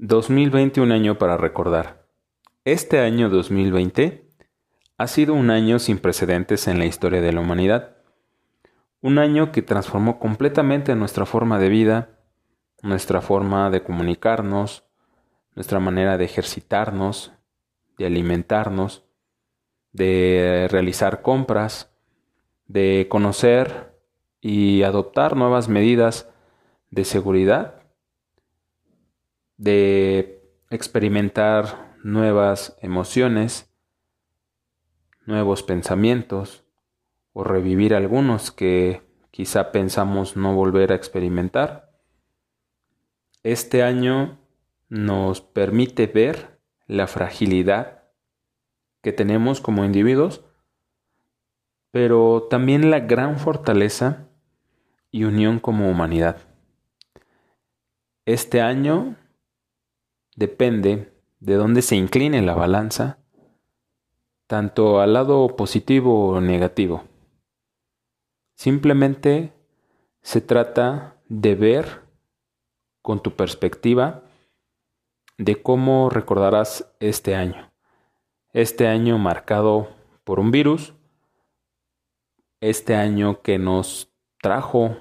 2020 un año para recordar. Este año 2020 ha sido un año sin precedentes en la historia de la humanidad. Un año que transformó completamente nuestra forma de vida, nuestra forma de comunicarnos, nuestra manera de ejercitarnos, de alimentarnos, de realizar compras, de conocer y adoptar nuevas medidas de seguridad de experimentar nuevas emociones, nuevos pensamientos o revivir algunos que quizá pensamos no volver a experimentar. Este año nos permite ver la fragilidad que tenemos como individuos, pero también la gran fortaleza y unión como humanidad. Este año depende de dónde se incline la balanza, tanto al lado positivo o negativo. Simplemente se trata de ver con tu perspectiva de cómo recordarás este año. Este año marcado por un virus, este año que nos trajo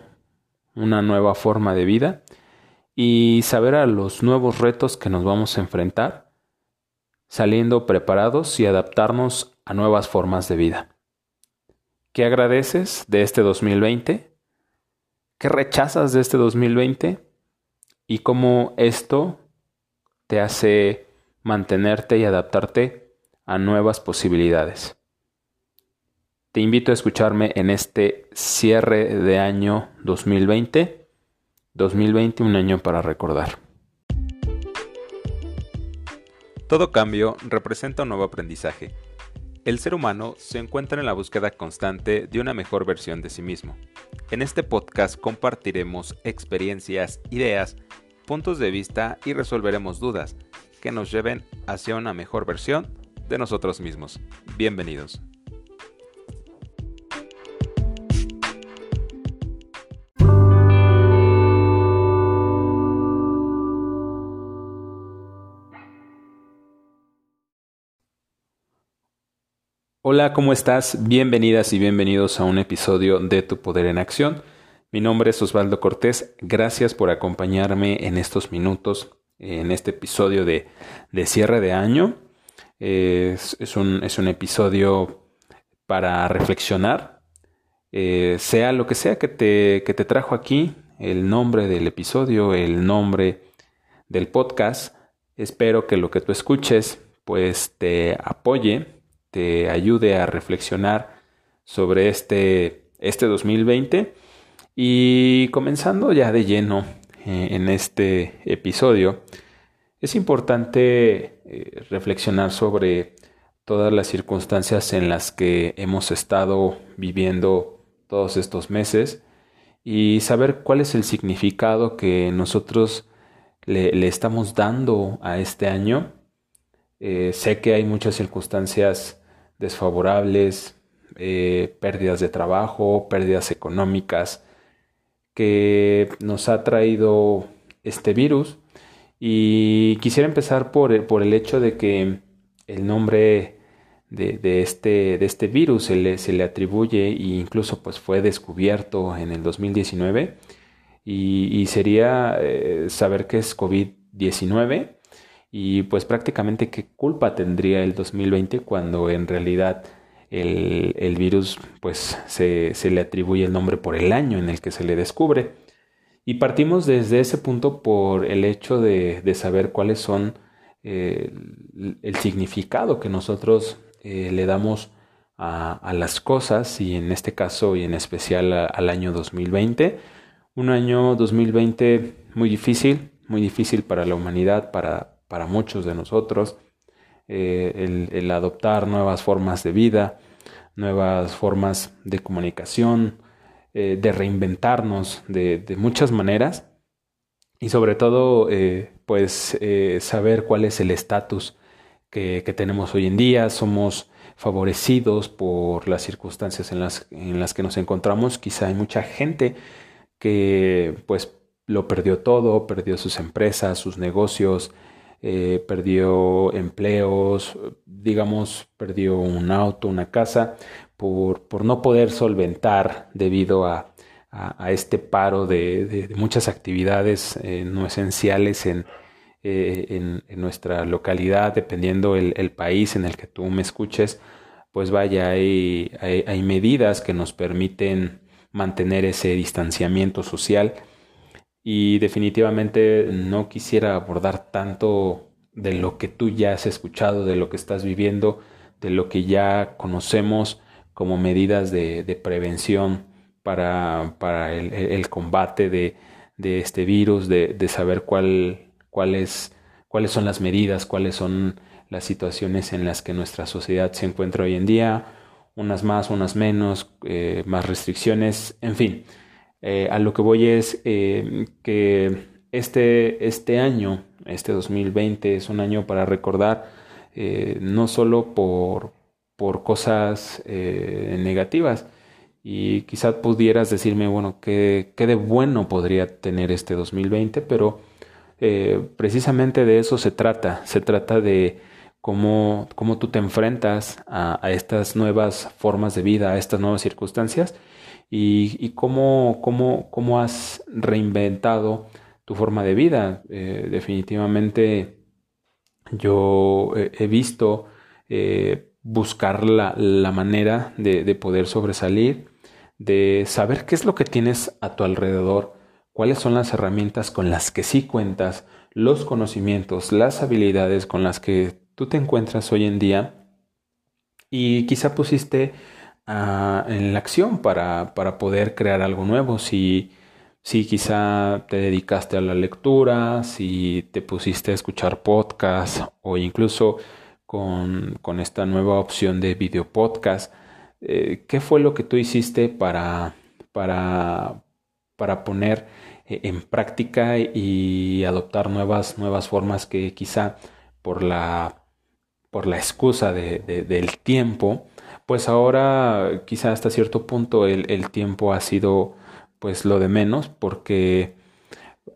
una nueva forma de vida y saber a los nuevos retos que nos vamos a enfrentar, saliendo preparados y adaptarnos a nuevas formas de vida. ¿Qué agradeces de este 2020? ¿Qué rechazas de este 2020? ¿Y cómo esto te hace mantenerte y adaptarte a nuevas posibilidades? Te invito a escucharme en este cierre de año 2020 2020 un año para recordar. Todo cambio representa un nuevo aprendizaje. El ser humano se encuentra en la búsqueda constante de una mejor versión de sí mismo. En este podcast compartiremos experiencias, ideas, puntos de vista y resolveremos dudas que nos lleven hacia una mejor versión de nosotros mismos. Bienvenidos. Hola, ¿cómo estás? Bienvenidas y bienvenidos a un episodio de Tu Poder en Acción. Mi nombre es Osvaldo Cortés. Gracias por acompañarme en estos minutos, en este episodio de, cierre de año. Es, un, episodio para reflexionar, eh, sea lo que sea que te, que te trajo aquí, el nombre del episodio, el nombre del podcast. Espero que lo que tú escuches pues te apoye te ayude a reflexionar sobre este, este 2020. Y comenzando ya de lleno eh, en este episodio, es importante eh, reflexionar sobre todas las circunstancias en las que hemos estado viviendo todos estos meses y saber cuál es el significado que nosotros le, estamos dando a este año. Eh, sé que hay muchas circunstancias desfavorables, eh, pérdidas de trabajo, pérdidas económicas que nos ha traído este virus. Y quisiera empezar por el, por el hecho de que el nombre de, este, de este virus se le, se le, atribuye e incluso pues fue descubierto en el 2019 y, sería eh, saber qué es COVID-19 y pues prácticamente qué culpa tendría el 2020 cuando en realidad el, virus pues se, le atribuye el nombre por el año en el que se le descubre. Y partimos desde ese punto por el hecho de, saber cuáles son eh, el, significado que nosotros eh, le damos a, las cosas y en este caso y en especial al año 2020. Un año 2020 muy difícil, muy difícil para la humanidad, para, para muchos de nosotros, eh, el, adoptar nuevas formas de vida, nuevas formas de comunicación, eh, de reinventarnos de, muchas maneras y sobre todo eh, pues saber cuál es el estatus que, que, tenemos hoy en día, somos favorecidos por las circunstancias en las, en las que nos encontramos, quizá hay mucha gente que pues lo perdió todo, perdió sus empresas, sus negocios, eh, perdió empleos, digamos, perdió un auto, una casa, por, por no poder solventar debido a, a, este paro de, muchas actividades eh, no esenciales en, eh, en, nuestra localidad, dependiendo el, el, país en el que tú me escuches, pues vaya, hay, hay medidas que nos permiten mantener ese distanciamiento social y definitivamente no quisiera abordar tanto de lo que tú ya has escuchado, de lo que estás viviendo, de lo que ya conocemos como medidas de, de prevención para, para el, combate de, de este virus, de, de saber cuál, cuáles son las medidas, cuáles son las situaciones en las que nuestra sociedad se encuentra hoy en día, unas más, unas menos, eh, más restricciones, en fin. Eh, a lo que voy es eh, que este, este año, este 2020, es un año para recordar eh, no solo por, por cosas negativas, y quizás pudieras decirme, bueno, ¿qué, ¿qué, de bueno podría tener este 2020? Pero precisamente de eso se trata, se trata de cómo, cómo tú te enfrentas a, a estas nuevas formas de vida, a estas nuevas circunstancias y, cómo, cómo, cómo, has reinventado tu forma de vida. Eh, definitivamente yo he visto eh, buscar la, la manera de, de, poder sobresalir, de saber qué es lo que tienes a tu alrededor, cuáles son las herramientas con las que sí cuentas, los conocimientos, las habilidades con las que tú te encuentras hoy en día y quizá pusiste en la acción para, para, poder crear algo nuevo. Si, si quizá te dedicaste a la lectura, si te pusiste a escuchar podcasts o incluso con, con esta nueva opción de video podcast, eh, ¿qué fue lo que tú hiciste para, para, para poner eh, en práctica y adoptar nuevas, nuevas formas que quizá por la, por la excusa de, del tiempo, pues ahora quizá hasta cierto punto el, tiempo ha sido pues lo de menos porque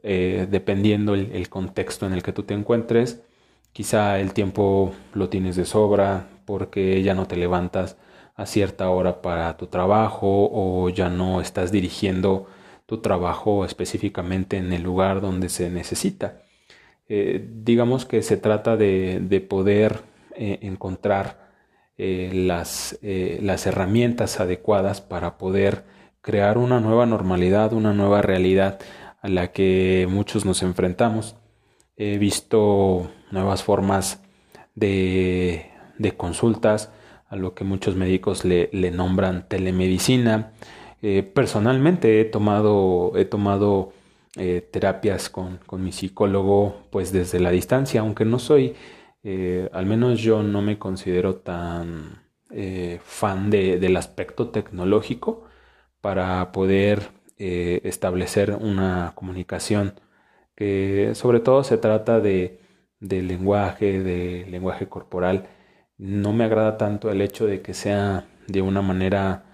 eh, dependiendo el, contexto en el que tú te encuentres, quizá el tiempo lo tienes de sobra porque ya no te levantas a cierta hora para tu trabajo o ya no estás dirigiendo tu trabajo específicamente en el lugar donde se necesita. Eh, digamos que se trata de, de poder eh, encontrar eh, las, eh, las herramientas adecuadas para poder crear una nueva normalidad, una nueva realidad a la que muchos nos enfrentamos. He visto nuevas formas de, de consultas, a lo que muchos médicos le, le nombran telemedicina. Eh, personalmente he tomado, he tomado terapias con, con, mi psicólogo pues desde la distancia, aunque no soy eh, al menos yo no me considero tan eh, fan de, del aspecto tecnológico para poder eh, establecer una comunicación que sobre todo se trata de, lenguaje, de lenguaje corporal. No me agrada tanto el hecho de que sea de una manera,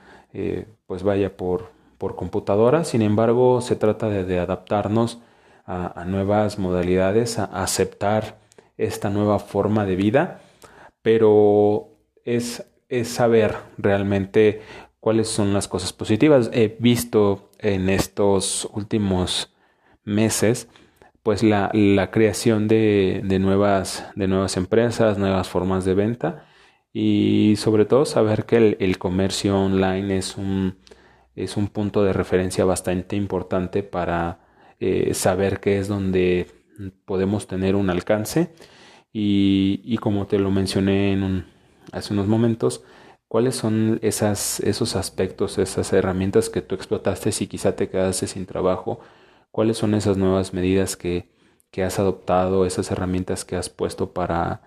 pues vaya por, por computadora, sin embargo se trata de, adaptarnos a, nuevas modalidades, a aceptar esta nueva forma de vida, pero es, es saber realmente cuáles son las cosas positivas. He visto en estos últimos meses pues la, la creación de, de, nuevas, de nuevas empresas, nuevas formas de venta y sobre todo saber que el, comercio online es un, es un punto de referencia bastante importante para eh, saber qué es donde podemos tener un alcance y, y como te lo mencioné en un, hace unos momentos, cuáles son esas, esos aspectos, esas herramientas que tú explotaste si quizá te quedaste sin trabajo, cuáles son esas nuevas medidas que, que has adoptado, esas herramientas que has puesto para,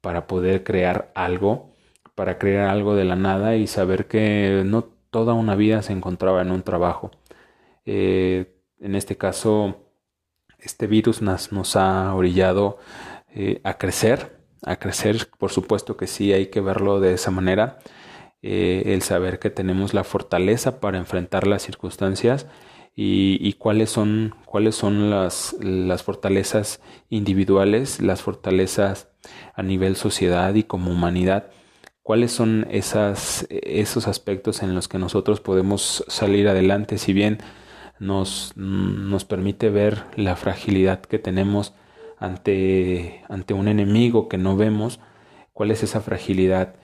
para poder crear algo, para crear algo de la nada y saber que no toda una vida se encontraba en un trabajo. Eh, en este caso, este virus nos, ha orillado eh, a crecer, a crecer, por supuesto que sí, hay que verlo de esa manera, eh, el saber que tenemos la fortaleza para enfrentar las circunstancias y, cuáles son, cuáles son las, las fortalezas individuales, las fortalezas a nivel sociedad y como humanidad, cuáles son esas, esos aspectos en los que nosotros podemos salir adelante, si bien nos, nos permite ver la fragilidad que tenemos ante, ante un enemigo que no vemos, cuál es esa fragilidad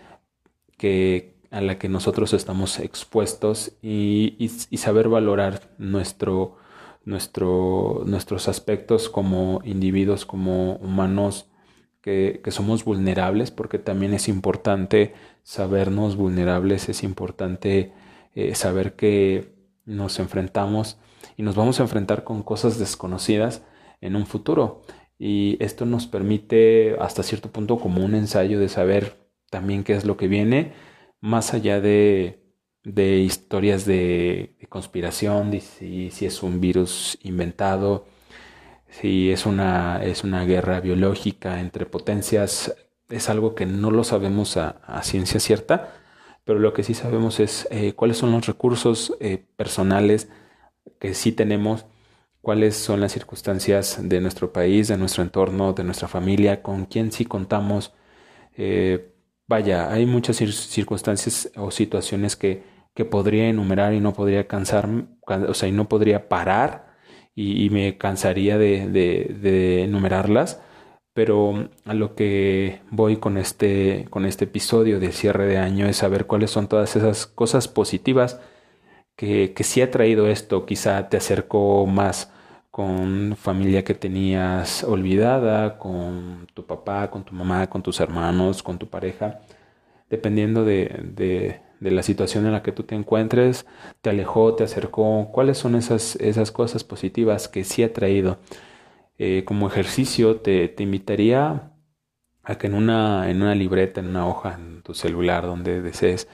que, a la que nosotros estamos expuestos y, saber valorar nuestro, nuestro, nuestros aspectos como individuos, como humanos, que, somos vulnerables, porque también es importante sabernos vulnerables, es importante eh, saber que nos enfrentamos y nos vamos a enfrentar con cosas desconocidas en un futuro. Y esto nos permite hasta cierto punto como un ensayo de saber también qué es lo que viene más allá de, de historias de, conspiración, si, si, es un virus inventado, si es una, es una guerra biológica entre potencias, es algo que no lo sabemos a, ciencia cierta, pero lo que sí sabemos es eh, cuáles son los recursos eh, personales que sí tenemos, cuáles son las circunstancias de nuestro país, de nuestro entorno, de nuestra familia, con quién sí contamos. Eh, Vaya, hay muchas circunstancias o situaciones que, que podría enumerar y no podría cansar, o sea, y no podría parar y, me cansaría de, de, enumerarlas, pero a lo que voy con este, con este episodio de cierre de año es saber cuáles son todas esas cosas positivas que, que sí ha traído esto, quizá te acercó más con familia que tenías olvidada, con tu papá, con tu mamá, con tus hermanos, con tu pareja, dependiendo de, de, la situación en la que tú te encuentres, te alejó, te acercó, cuáles son esas, esas cosas positivas que sí ha traído. Eh, como ejercicio te, te invitaría a que en una, en una libreta, en una hoja, en tu celular, donde desees,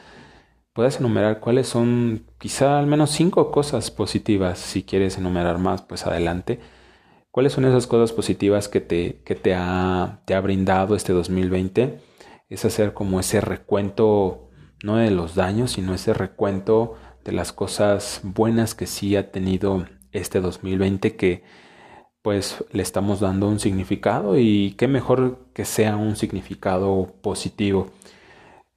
puedas enumerar cuáles son quizá al menos cinco cosas positivas. Si quieres enumerar más, pues adelante. ¿Cuáles son esas cosas positivas que te, que te, ha, te ha brindado este 2020? Es hacer como ese recuento, no de los daños, sino ese recuento de las cosas buenas que sí ha tenido este 2020 que pues le estamos dando un significado y qué mejor que sea un significado positivo.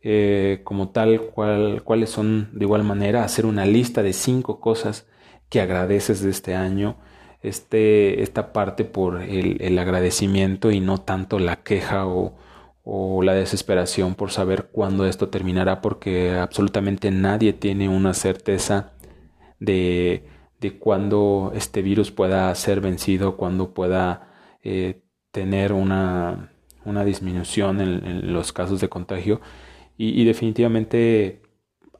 Eh, como tal, cuál, cuáles son de igual manera, hacer una lista de cinco cosas que agradeces de este año, este, esta parte por el, el agradecimiento y no tanto la queja o, o la desesperación por saber cuándo esto terminará, porque absolutamente nadie tiene una certeza de, de cuándo este virus pueda ser vencido, cuándo pueda eh, tener una, una disminución en, los casos de contagio y, definitivamente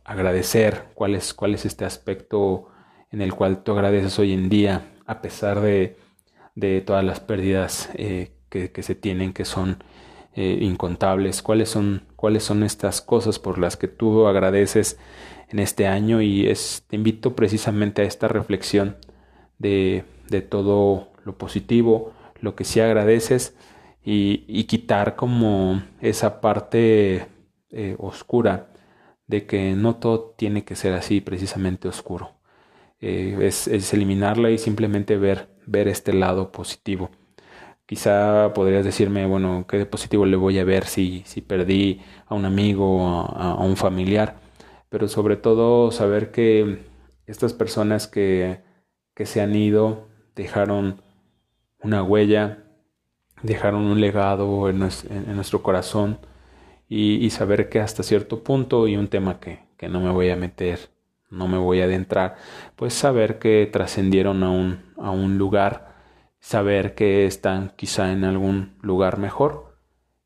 agradecer cuál es, cuál es este aspecto en el cual tú agradeces hoy en día, a pesar de, de todas las pérdidas eh, que, que, se tienen, que son eh, incontables, cuáles son, cuáles son estas cosas por las que tú agradeces en este año y es, te invito precisamente a esta reflexión de, de todo lo positivo, lo que sí agradeces y, y quitar como esa parte eh, oscura, de que no todo tiene que ser así precisamente oscuro. Eh, es, eliminarla y simplemente ver, ver este lado positivo. Quizá podrías decirme, bueno, ¿qué positivo le voy a ver si, si perdí a un amigo, a, a un familiar? Pero sobre todo saber que estas personas que, que se han ido dejaron una huella, dejaron un legado en nuestro corazón y, saber que hasta cierto punto, y un tema que, que no me voy a meter, no me voy a adentrar, pues saber que trascendieron a un, a un lugar, saber que están quizá en algún lugar mejor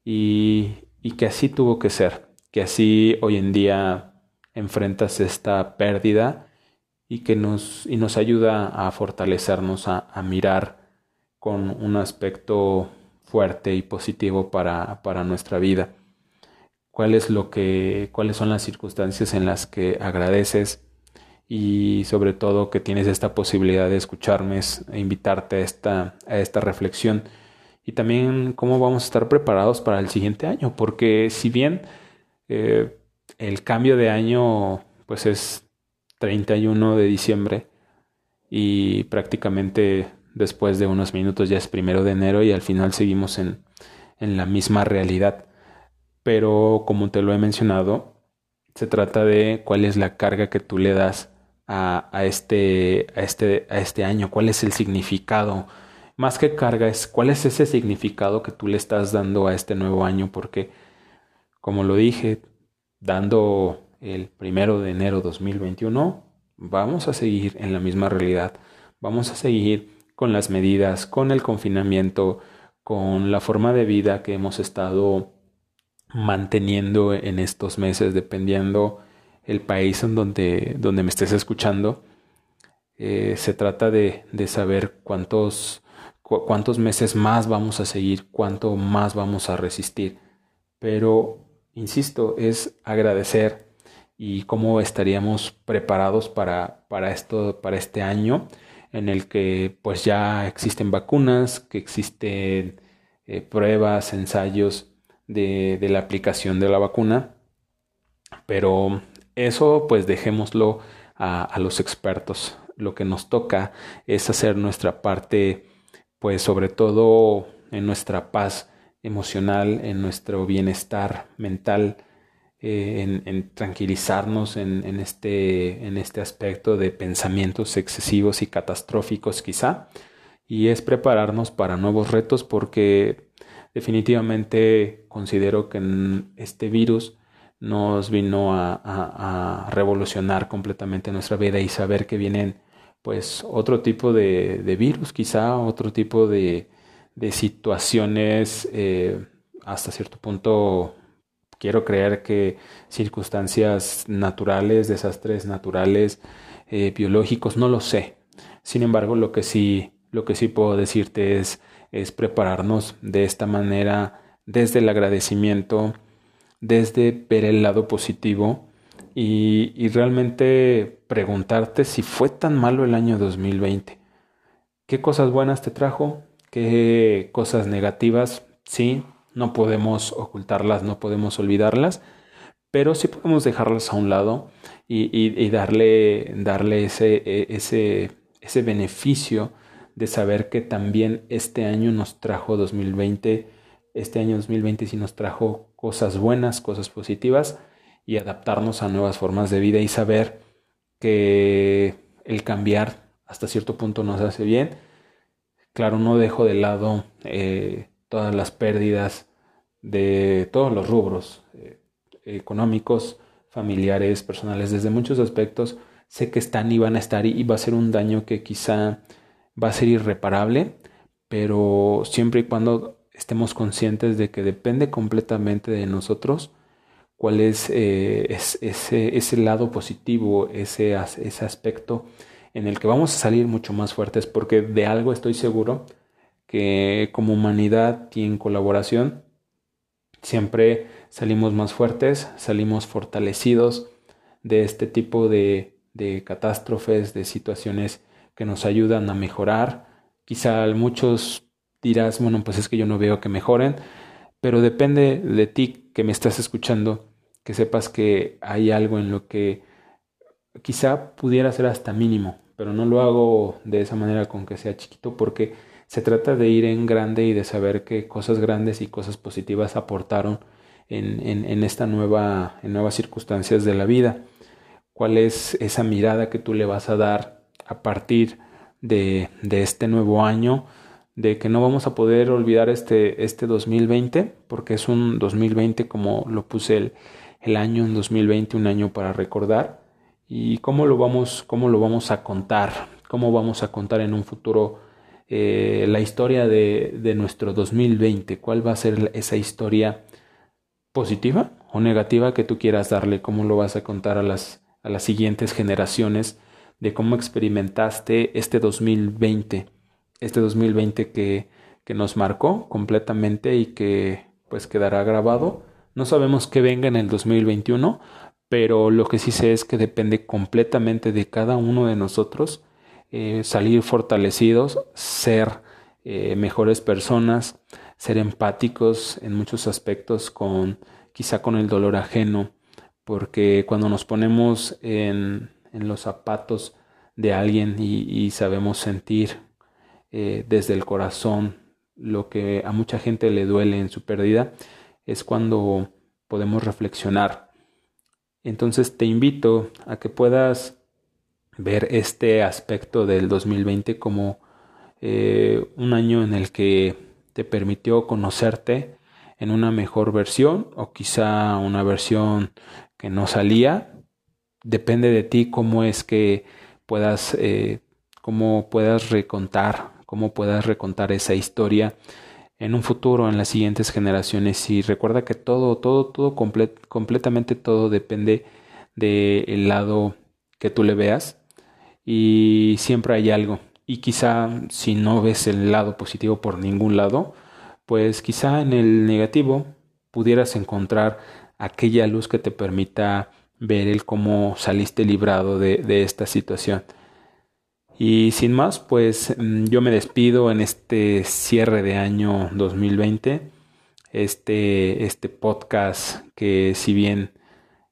y, y que así tuvo que ser, que así hoy en día enfrentas esta pérdida y que nos, y nos ayuda a fortalecernos, a, a mirar con un aspecto fuerte y positivo para, para nuestra vida cuál es lo que, cuáles son las circunstancias en las que agradeces y sobre todo que tienes esta posibilidad de escucharme, e invitarte a esta, a esta reflexión y también cómo vamos a estar preparados para el siguiente año, porque si bien eh, el cambio de año pues es 31 de diciembre, y prácticamente después de unos minutos ya es primero de enero y al final seguimos en, en la misma realidad. Pero como te lo he mencionado, se trata de cuál es la carga que tú le das a, a, este, a, este, a este año, cuál es el significado. Más que carga, es cuál es ese significado que tú le estás dando a este nuevo año, porque, como lo dije, dando el primero de enero 2021, vamos a seguir en la misma realidad, vamos a seguir con las medidas, con el confinamiento, con la forma de vida que hemos estado manteniendo en estos meses, dependiendo el país en donde, donde me estés escuchando. Eh, se trata de, de saber cuántos, cuántos meses más vamos a seguir, cuánto más vamos a resistir. Pero, insisto, es agradecer y cómo estaríamos preparados para, para, esto, para este año en el que pues ya existen vacunas, que existen eh, pruebas, ensayos de, de, la aplicación de la vacuna, pero eso pues dejémoslo a, a los expertos. Lo que nos toca es hacer nuestra parte, pues sobre todo en nuestra paz emocional, en nuestro bienestar mental, eh, en, tranquilizarnos en, en, este, en este aspecto de pensamientos excesivos y catastróficos quizá, y es prepararnos para nuevos retos porque definitivamente considero que este virus nos vino a, a, revolucionar completamente nuestra vida y saber que vienen pues otro tipo de, virus quizá, otro tipo de, de situaciones eh, hasta cierto punto quiero creer que circunstancias naturales, desastres naturales, eh, biológicos, no lo sé. Sin embargo, lo que sí, lo que sí puedo decirte es, es prepararnos de esta manera desde el agradecimiento, desde ver el lado positivo y, y realmente preguntarte si fue tan malo el año 2020. ¿Qué cosas buenas te trajo? ¿Qué cosas negativas? Sí, no podemos ocultarlas, no podemos olvidarlas, pero sí podemos dejarlas a un lado y, darle, darle ese, e, ese, ese beneficio de saber que también este año nos trajo 2020, este año 2020 sí nos trajo cosas buenas, cosas positivas y adaptarnos a nuevas formas de vida y saber que el cambiar hasta cierto punto nos hace bien. Claro, no dejo de lado eh, todas las pérdidas de todos los rubros eh, económicos, familiares, personales, desde muchos aspectos, sé que están y van a estar y va a ser un daño que quizá va a ser irreparable, pero siempre y cuando estemos conscientes de que depende completamente de nosotros cuál es, eh, ese, ese, lado positivo, ese, ese aspecto en el que vamos a salir mucho más fuertes, porque de algo estoy seguro que como humanidad y en colaboración siempre salimos más fuertes, salimos fortalecidos de este tipo de, de catástrofes, de situaciones que nos ayudan a mejorar. Quizá muchos dirás, bueno, pues es que yo no veo que mejoren, pero depende de ti que me estás escuchando, que sepas que hay algo en lo que quizá pudiera ser hasta mínimo, pero no lo hago de esa manera con que sea chiquito porque se trata de ir en grande y de saber que cosas grandes y cosas positivas aportaron en, en, en esta nueva, en nuevas circunstancias de la vida. ¿Cuál es esa mirada que tú le vas a dar a partir de, de este nuevo año? de que no vamos a poder olvidar este, este 2020, porque es un 2020 como lo puse el, el año en 2020, un año para recordar, y cómo lo vamos, cómo lo vamos a contar, cómo vamos a contar en un futuro eh, la historia de, de, nuestro 2020, cuál va a ser esa historia positiva o negativa que tú quieras darle, cómo lo vas a contar a las, a las siguientes generaciones de cómo experimentaste este 2020, este 2020 que, que nos marcó completamente y que pues quedará grabado. No sabemos qué venga en el 2021, pero lo que sí sé es que depende completamente de cada uno de nosotros eh, salir fortalecidos, ser eh, mejores personas, ser empáticos en muchos aspectos con quizá con el dolor ajeno, porque cuando nos ponemos en, en los zapatos de alguien y, sabemos sentir eh, desde el corazón lo que a mucha gente le duele en su pérdida, es cuando podemos reflexionar. Entonces te invito a que puedas ver este aspecto del 2020 como eh, un año en el que te permitió conocerte en una mejor versión o quizá una versión que no salía. Depende de ti cómo es que puedas, eh, cómo puedas recontar, cómo puedas recontar esa historia en un futuro, en las siguientes generaciones. Y recuerda que todo, todo, todo, completamente todo depende del lado que tú le veas. Y siempre hay algo. Y quizá si no ves el lado positivo por ningún lado, pues quizá en el negativo pudieras encontrar aquella luz que te permita ver el cómo saliste librado de, de esta situación. Y sin más, pues mm, yo me despido en este cierre de año 2020. Este, este podcast que si bien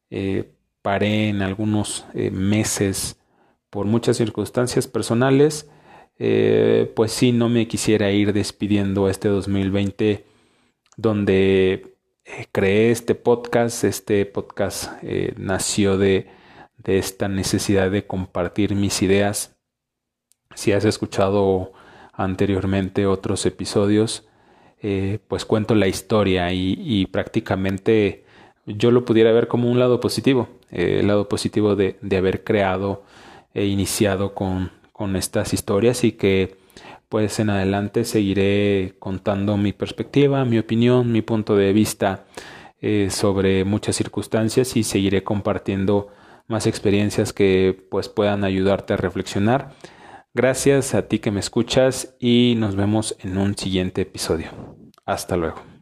eh, paré en algunos eh, meses por muchas circunstancias personales, eh, pues sí, no me quisiera ir despidiendo este 2020 donde eh, creé este podcast. Este podcast eh, nació de, de, esta necesidad de compartir mis ideas. Si has escuchado anteriormente otros episodios, pues cuento la historia y, y, prácticamente yo lo pudiera ver como un lado positivo, el lado positivo de, de haber creado e iniciado con con estas historias y que pues en adelante seguiré contando mi perspectiva, mi opinión, mi punto de vista eh, sobre muchas circunstancias y seguiré compartiendo más experiencias que pues puedan ayudarte a reflexionar. Gracias a ti que me escuchas y nos vemos en un siguiente episodio. Hasta luego.